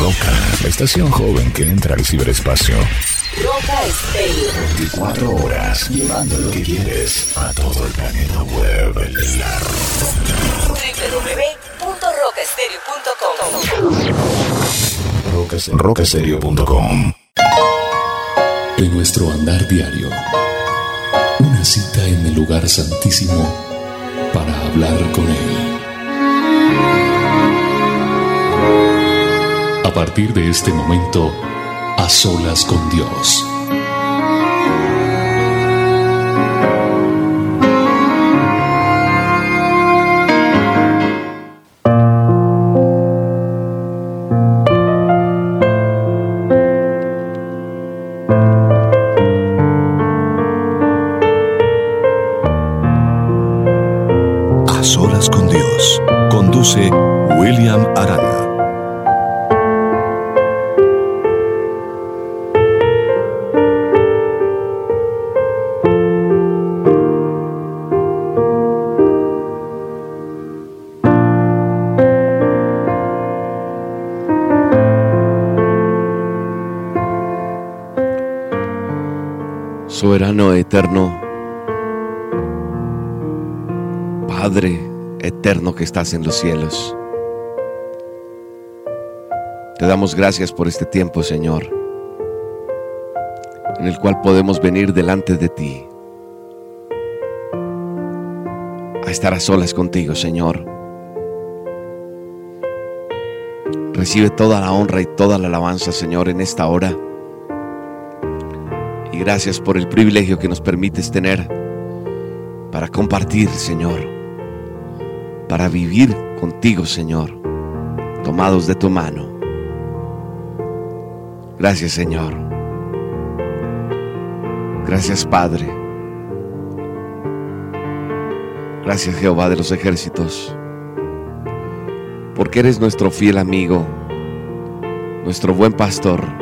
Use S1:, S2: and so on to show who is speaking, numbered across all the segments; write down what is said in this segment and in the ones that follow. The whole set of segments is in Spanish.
S1: Roca, la estación joven que entra al ciberespacio.
S2: Roca Estéreo.
S1: 24 horas llevando lo que quieres a todo el planeta web. La
S2: www.rocaestereo.com
S1: Rocaserio.com
S3: En nuestro andar diario, una cita en el lugar santísimo para hablar con Él. A partir de este momento, a solas con Dios.
S1: A solas con Dios. Conduce William Arana.
S4: Eterno, Padre eterno que estás en los cielos. Te damos gracias por este tiempo, Señor, en el cual podemos venir delante de ti, a estar a solas contigo, Señor. Recibe toda la honra y toda la alabanza, Señor, en esta hora. Gracias por el privilegio que nos permites tener para compartir, Señor, para vivir contigo, Señor, tomados de tu mano. Gracias, Señor. Gracias, Padre. Gracias, Jehová de los ejércitos, porque eres nuestro fiel amigo, nuestro buen pastor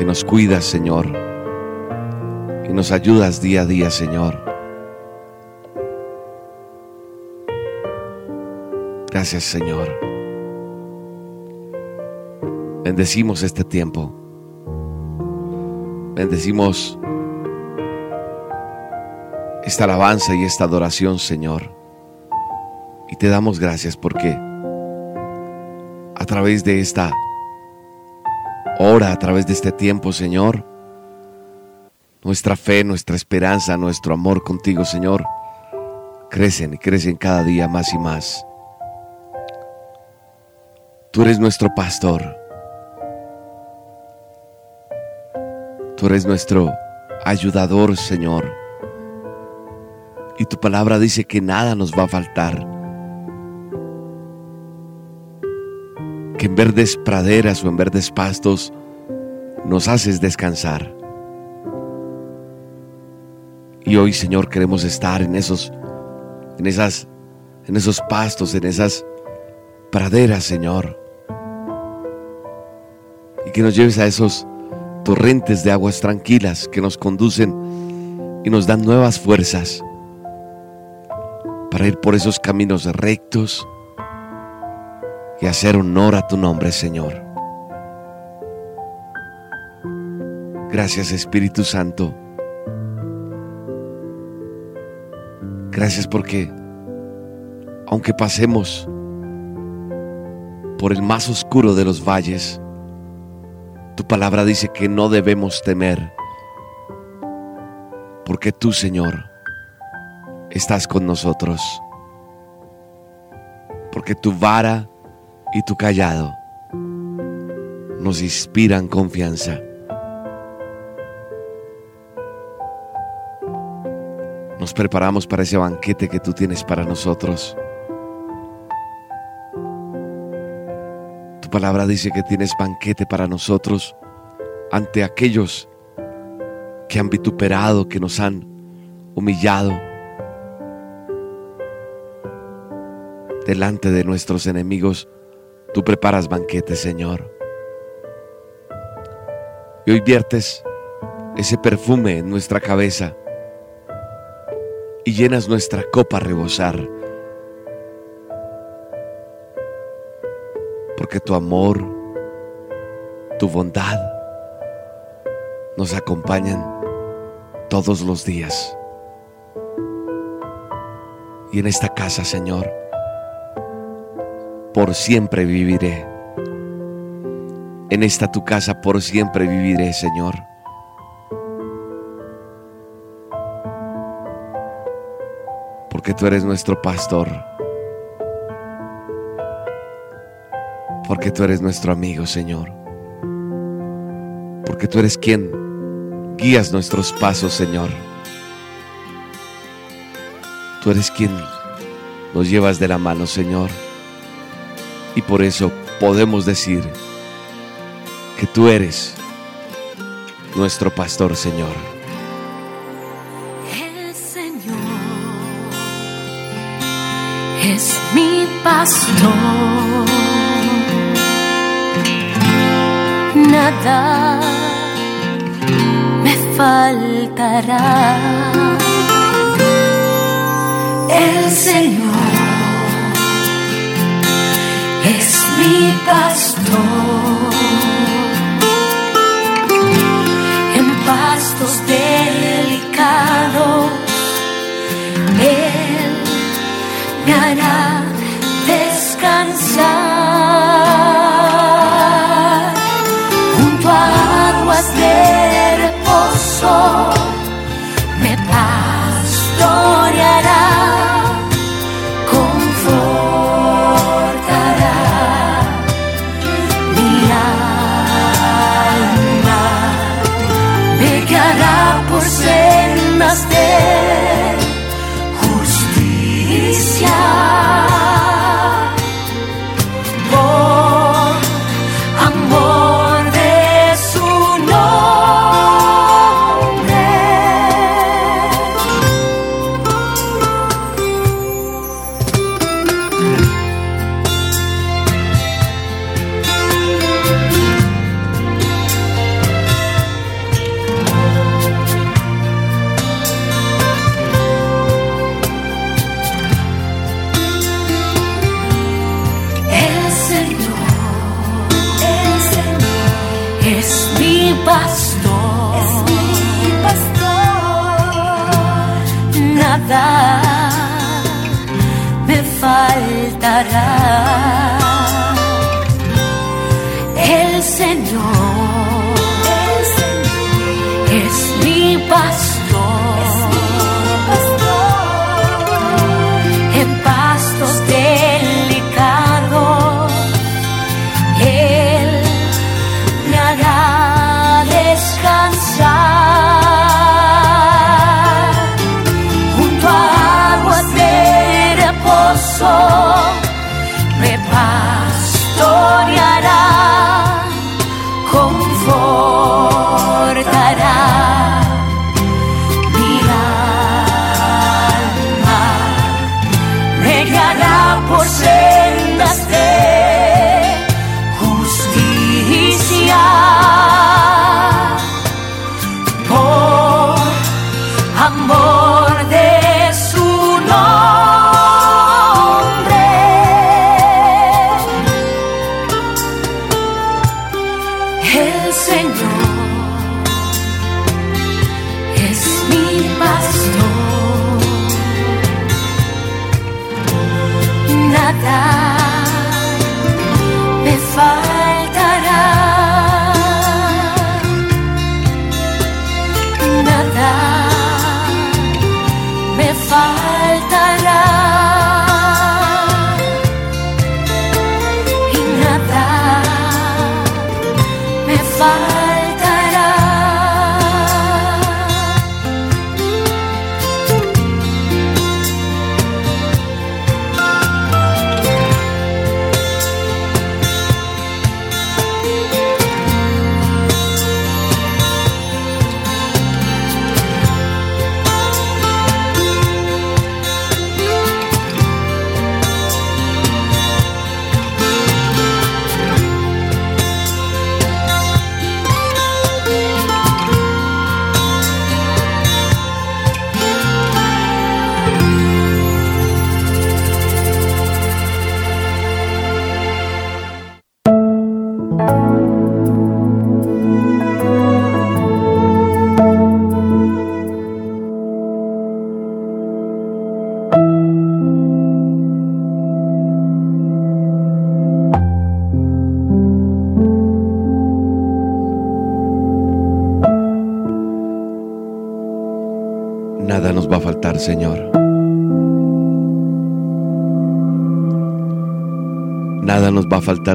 S4: que nos cuidas, Señor, y nos ayudas día a día, Señor. Gracias, Señor. Bendecimos este tiempo. Bendecimos esta alabanza y esta adoración, Señor. Y te damos gracias porque a través de esta hora, a través de este tiempo, Señor, nuestra fe, nuestra esperanza, nuestro amor contigo, Señor, crecen y crecen cada día más y más. Tú eres nuestro pastor. Tú eres nuestro ayudador, Señor. Y tu palabra dice que nada nos va a faltar. Que en verdes praderas o en verdes pastos nos haces descansar. Y hoy, Señor, queremos estar en esos en esas en esos pastos, en esas praderas, Señor. Y que nos lleves a esos torrentes de aguas tranquilas que nos conducen y nos dan nuevas fuerzas para ir por esos caminos rectos y hacer honor a tu nombre, Señor. Gracias, Espíritu Santo. Gracias porque, aunque pasemos por el más oscuro de los valles, tu palabra dice que no debemos temer, porque tú, Señor, estás con nosotros, porque tu vara y tu callado nos inspiran confianza. Nos preparamos para ese banquete que tú tienes para nosotros. Tu palabra dice que tienes banquete para nosotros ante aquellos que han vituperado, que nos han humillado, delante de nuestros enemigos. Tú preparas banquete, Señor. Y hoy viertes ese perfume en nuestra cabeza y llenas nuestra copa a rebosar porque tu amor, tu bondad nos acompañan todos los días. Y en esta casa, Señor, por siempre viviré. En esta tu casa por siempre viviré, Señor. Porque tú eres nuestro pastor. Porque tú eres nuestro amigo, Señor. Porque tú eres quien guías nuestros pasos, Señor. Tú eres quien nos llevas de la mano, Señor. Y por eso podemos decir que tú eres nuestro pastor, Señor.
S5: El Señor es mi pastor. Nada me faltará. El Señor es mi pastor. En pastos delicados, Él me hará descansar.
S4: você.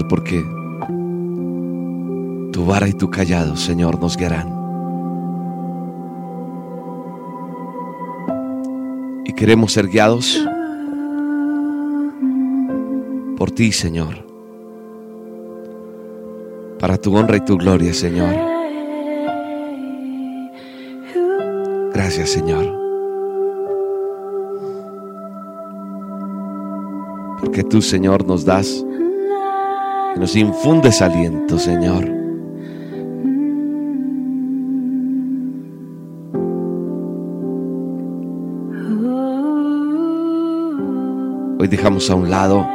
S4: Porque tu vara y tu callado, Señor, nos guiarán. Y queremos ser guiados por ti, Señor. Para tu honra y tu gloria, Señor. Gracias, Señor. Porque tú, Señor, nos das y nos infundes aliento, Señor. Hoy dejamos a un lado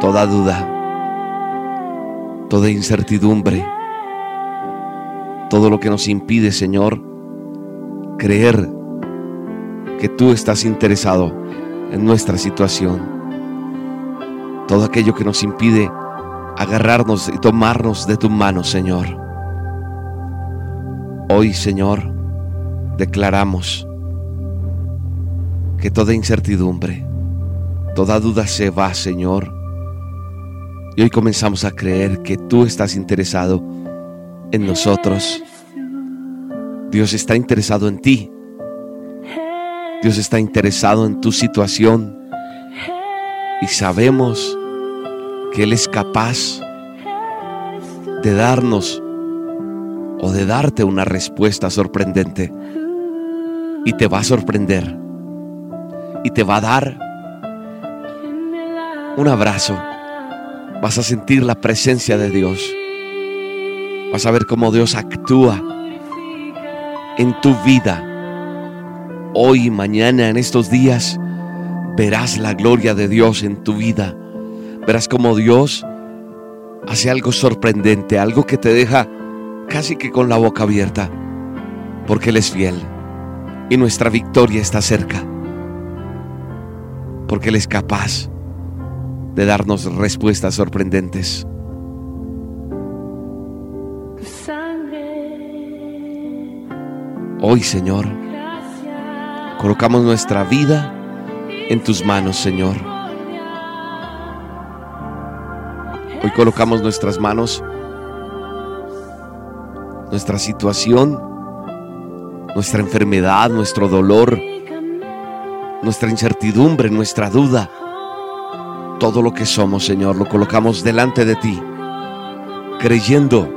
S4: toda duda, toda incertidumbre, todo lo que nos impide, Señor, creer que tú estás interesado en nuestra situación. Todo aquello que nos impide agarrarnos y tomarnos de tu mano, Señor. Hoy, Señor, declaramos que toda incertidumbre, toda duda se va, Señor. Y hoy comenzamos a creer que tú estás interesado en nosotros. Dios está interesado en ti. Dios está interesado en tu situación. Y sabemos que Él es capaz de darnos o de darte una respuesta sorprendente. Y te va a sorprender. Y te va a dar un abrazo. Vas a sentir la presencia de Dios. Vas a ver cómo Dios actúa en tu vida. Hoy mañana, en estos días, verás la gloria de Dios en tu vida. Verás cómo Dios hace algo sorprendente, algo que te deja casi que con la boca abierta, porque Él es fiel y nuestra victoria está cerca, porque Él es capaz de darnos respuestas sorprendentes. Hoy, Señor, colocamos nuestra vida en tus manos, Señor. Hoy colocamos nuestras manos, nuestra situación, nuestra enfermedad, nuestro dolor, nuestra incertidumbre, nuestra duda. Todo lo que somos, Señor, lo colocamos delante de ti, creyendo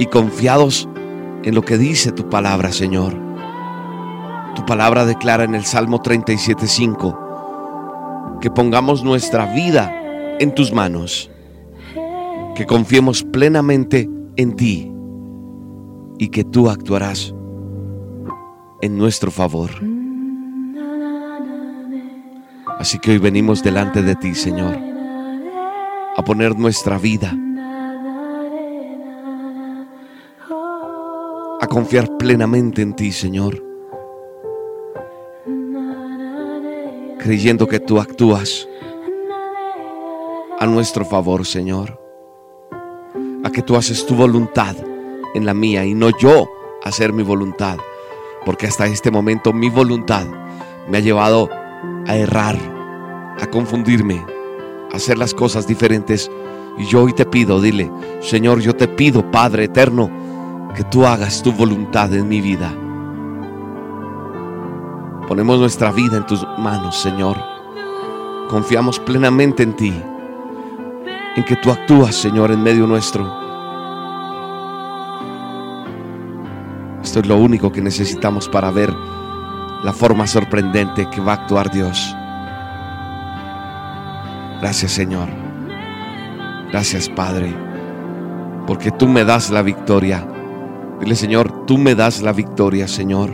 S4: y confiados en lo que dice tu palabra, Señor. Tu palabra declara en el Salmo 37.5 que pongamos nuestra vida en tus manos, que confiemos plenamente en ti y que tú actuarás en nuestro favor. Así que hoy venimos delante de ti, Señor, a poner nuestra vida, a confiar plenamente en ti, Señor, creyendo que tú actúas a nuestro favor, Señor, a que tú haces tu voluntad en la mía y no yo hacer mi voluntad, porque hasta este momento mi voluntad me ha llevado a errar, a confundirme, a hacer las cosas diferentes. Y yo hoy te pido, dile, Señor, yo te pido, Padre eterno, que tú hagas tu voluntad en mi vida. Ponemos nuestra vida en tus manos, Señor. Confiamos plenamente en ti, en que tú actúas, Señor, en medio nuestro. Esto es lo único que necesitamos para ver la forma sorprendente que va a actuar Dios. Gracias Señor. Gracias Padre. Porque tú me das la victoria. Dile Señor, tú me das la victoria Señor.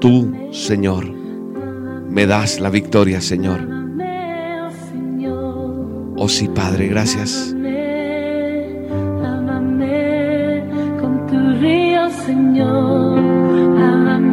S4: Tú Señor, me das la victoria Señor. Oh sí Padre, gracias.
S5: Lávame con tu río, Señor. Lávame,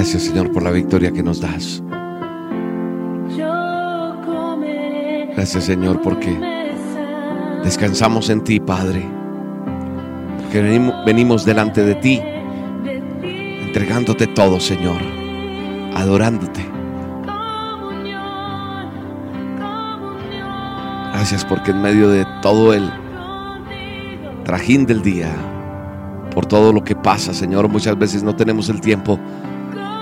S4: Gracias Señor por la victoria que nos das. Gracias Señor porque descansamos en ti, Padre. Porque venimos, delante de ti, entregándote todo, Señor, adorándote. Gracias porque en medio de todo el trajín del día, por todo lo que pasa, Señor, muchas veces no tenemos el tiempo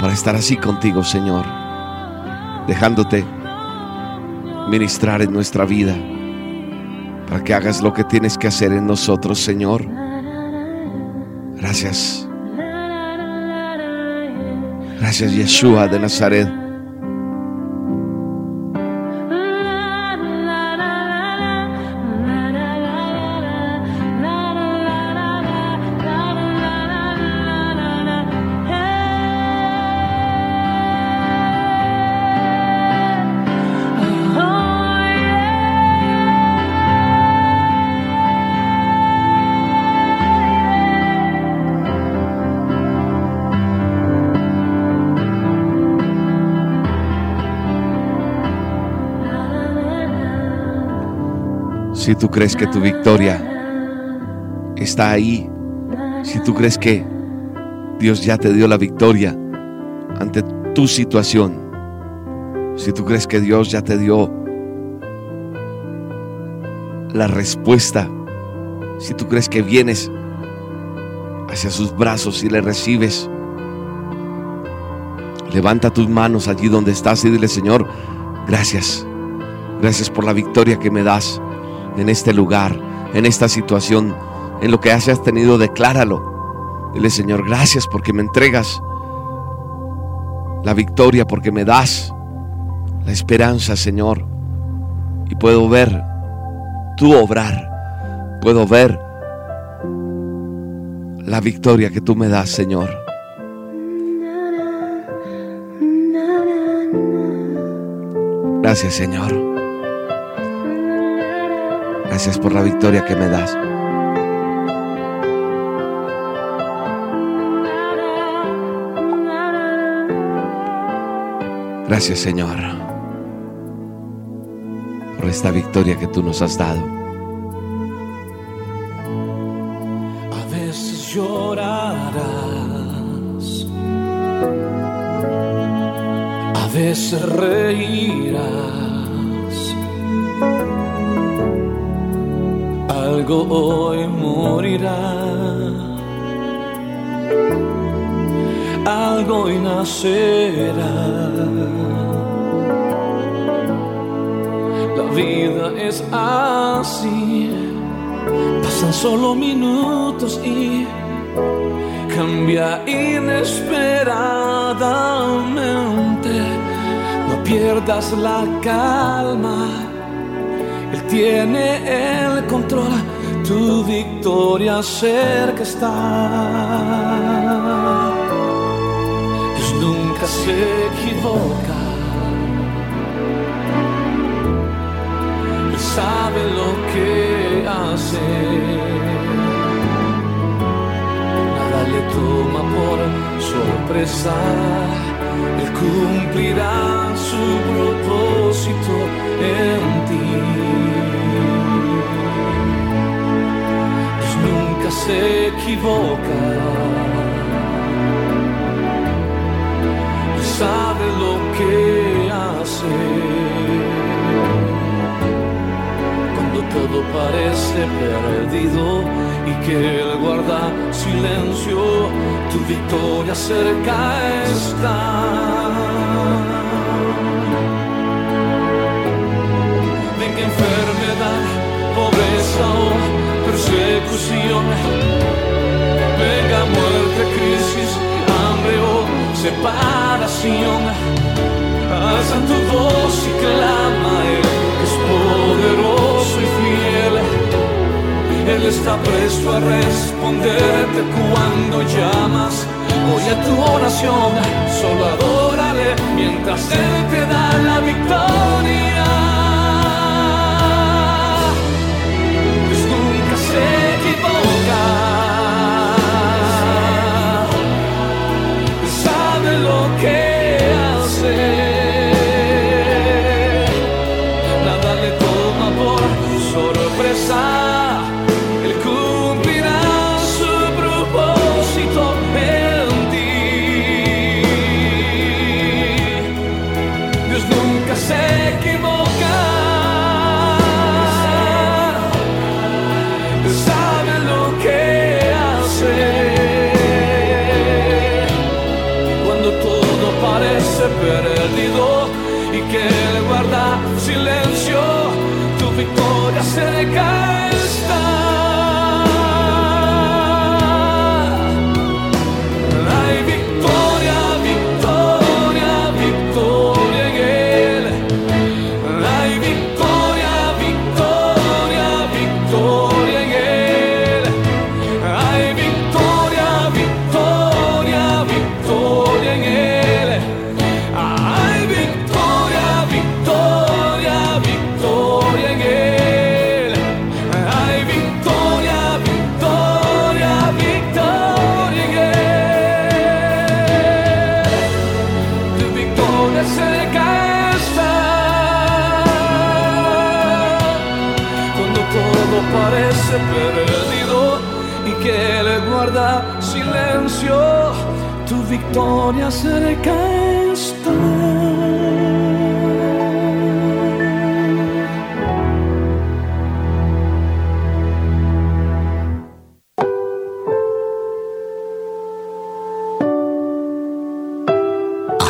S4: para estar así contigo, Señor, dejándote ministrar en nuestra vida, para que hagas lo que tienes que hacer en nosotros, Señor. Gracias. Gracias, Yeshua de Nazaret. Si tú crees que tu victoria está ahí, si tú crees que Dios ya te dio la victoria ante tu situación, si tú crees que Dios ya te dio la respuesta, si tú crees que vienes hacia sus brazos y le recibes, levanta tus manos allí donde estás y dile, Señor, gracias, gracias por la victoria que me das en este lugar, en esta situación, en lo que hayas tenido, decláralo. Dile, Señor, gracias porque me entregas la victoria, porque me das la esperanza, Señor. Y puedo ver tu obrar, puedo ver la victoria que tú me das, Señor. Gracias, Señor. Gracias por la victoria que me das. Gracias, Señor, por esta victoria que tú nos has dado.
S6: A veces llorarás, a veces reirás. Algo hoy morirá, algo hoy nacerá. La vida es así. Pasan solo minutos y cambia inesperadamente. No pierdas la calma. Él tiene el control. Tu victoria cerca está. Dios nunca se equivoca. Él sabe lo que hace. Nada le toma por sorpresa. Él cumplirá su propósito en ti. Se equivoca. Él sabe lo que hace cuando todo parece perdido y que Él guarda silencio, tu victoria cerca está. Enfermedad, pobreza o persecución, venga muerte, crisis, hambre o separación. Alza tu voz y clama, Él es poderoso y fiel. Él está presto a responderte cuando llamas. Oye tu oración, solo adórale mientras Él te da la victoria.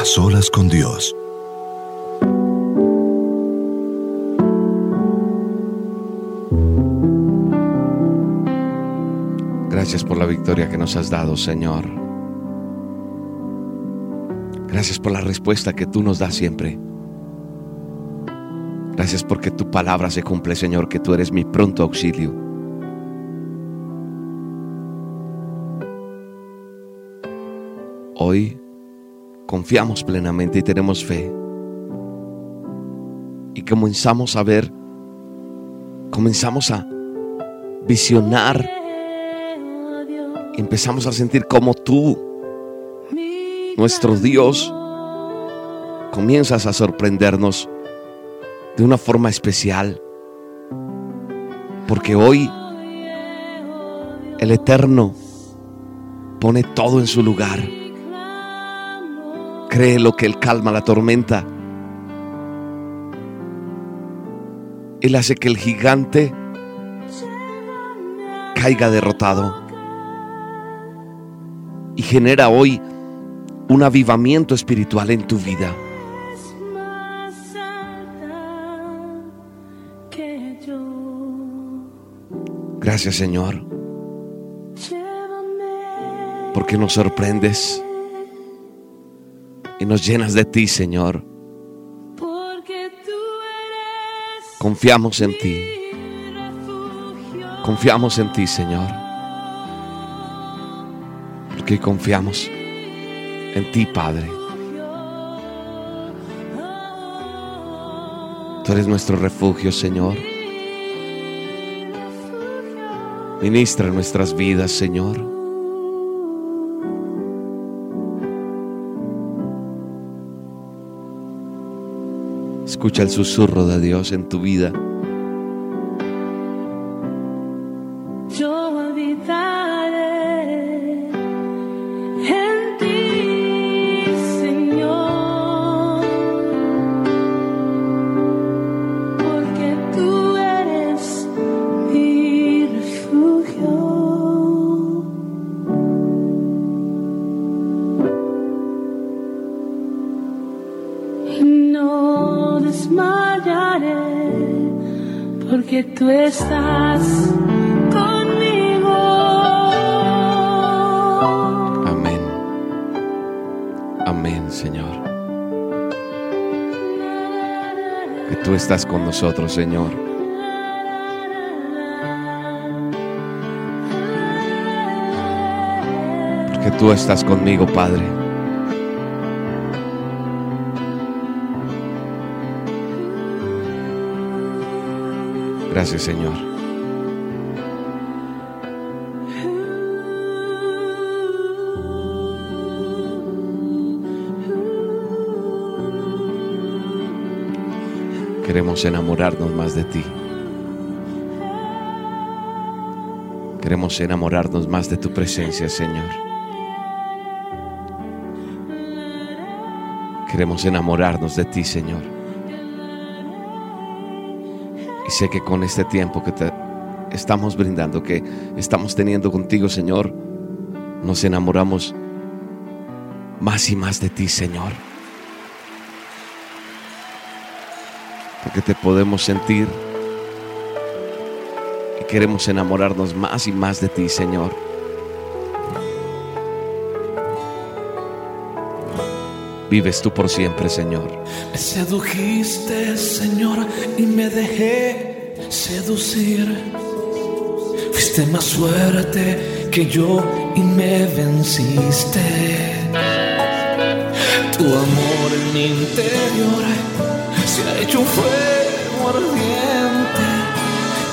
S1: Solas con Dios.
S4: Gracias por la victoria que nos has dado, Señor. Gracias por la respuesta que tú nos das siempre. Gracias porque tu palabra se cumple, Señor, que tú eres mi pronto auxilio. Confiamos plenamente y tenemos fe. Y comenzamos a ver, comenzamos a visionar empezamos a sentir como tú, nuestro Dios, comienzas a sorprendernos de una forma especial. Porque hoy el Eterno pone todo en su lugar. Cree lo que Él calma la tormenta. Él hace que el gigante caiga derrotado y genera hoy un avivamiento espiritual en tu vida. Gracias Señor, porque nos sorprendes y nos llenas de ti, Señor. Confiamos en ti, confiamos en ti, Señor. Porque confiamos en ti, Padre. Tú eres nuestro refugio, Señor. Ministra nuestras vidas, Señor. Escucha el susurro de Dios en tu vida. Que tú estás con nosotros, Señor. Porque tú estás conmigo, Padre. Gracias, Señor. Queremos enamorarnos más de ti. Queremos enamorarnos más de tu presencia, Señor. Queremos enamorarnos de ti, Señor. Y sé que con este tiempo que te estamos brindando, que estamos teniendo contigo, Señor, nos enamoramos más y más de ti, Señor. Porque te podemos sentir y queremos enamorarnos más y más de ti, Señor. Vives tú por siempre, Señor.
S6: Me sedujiste, Señor, y me dejé seducir. Fuiste más fuerte que yo y me venciste. Tu amor en mi interior se ha hecho un fuego ardiente.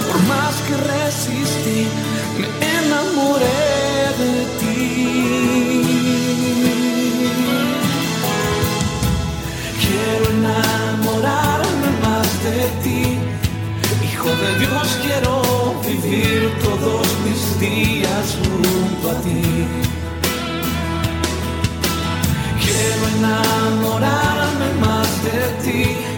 S6: Por más que resistí, me enamoré de ti. Quiero enamorarme más de ti. Hijo de Dios, quiero vivir todos mis días junto a ti. Quiero enamorarme más de ti.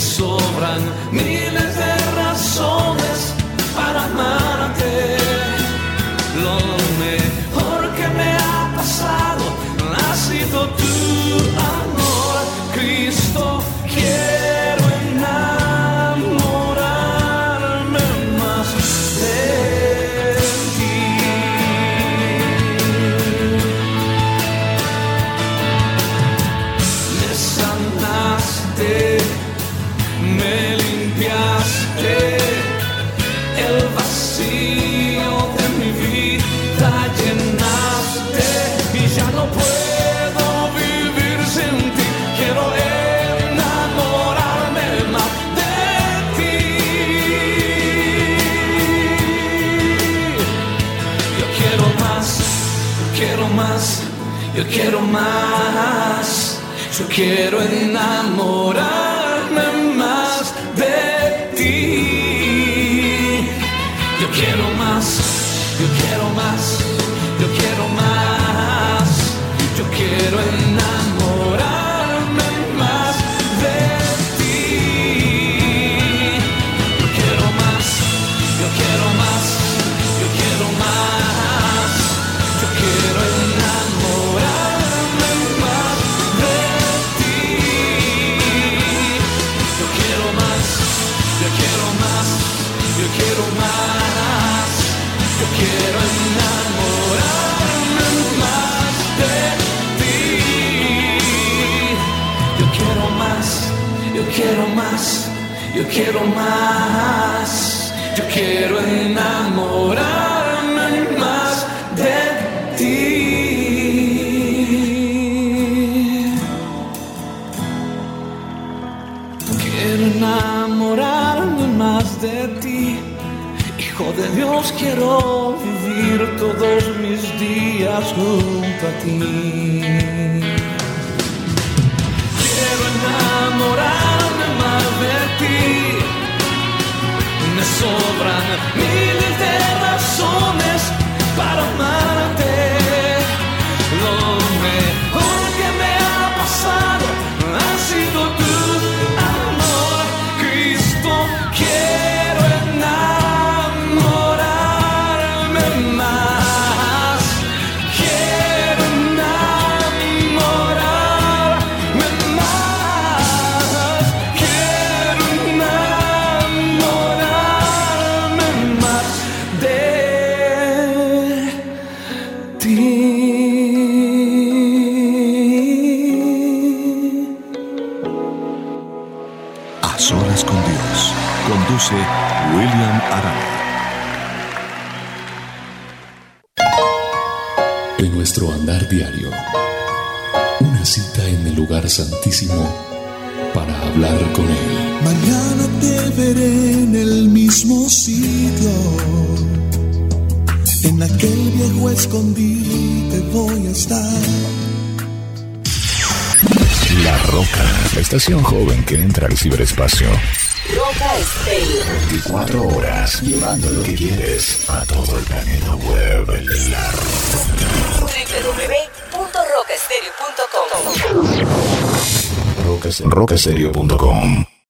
S6: Sobran miles de razones para amarte. Lo mejor que me ha pasado ha sido tu amor, Cristo. Quiero quiero más, yo quiero más. Yo quiero enamorarme yo quiero más. Yo quiero enamorarme más de ti. Quiero enamorarme más de ti. Hijo de Dios, quiero vivir todos mis días junto a ti. Sobran miles de razones para amarte.
S1: Conduce William Arana.
S3: En nuestro andar diario, una cita en el lugar santísimo para hablar con Él.
S7: Mañana te veré en el mismo sitio. En aquel viejo escondite voy a estar.
S1: La Roca, la estación joven que entra al ciberespacio.
S2: Roca Estéreo.
S1: 24 horas, llevando lo que quieres a todo el planeta web. La
S2: www.rocaestereo.com
S1: Roca, rocaserio.com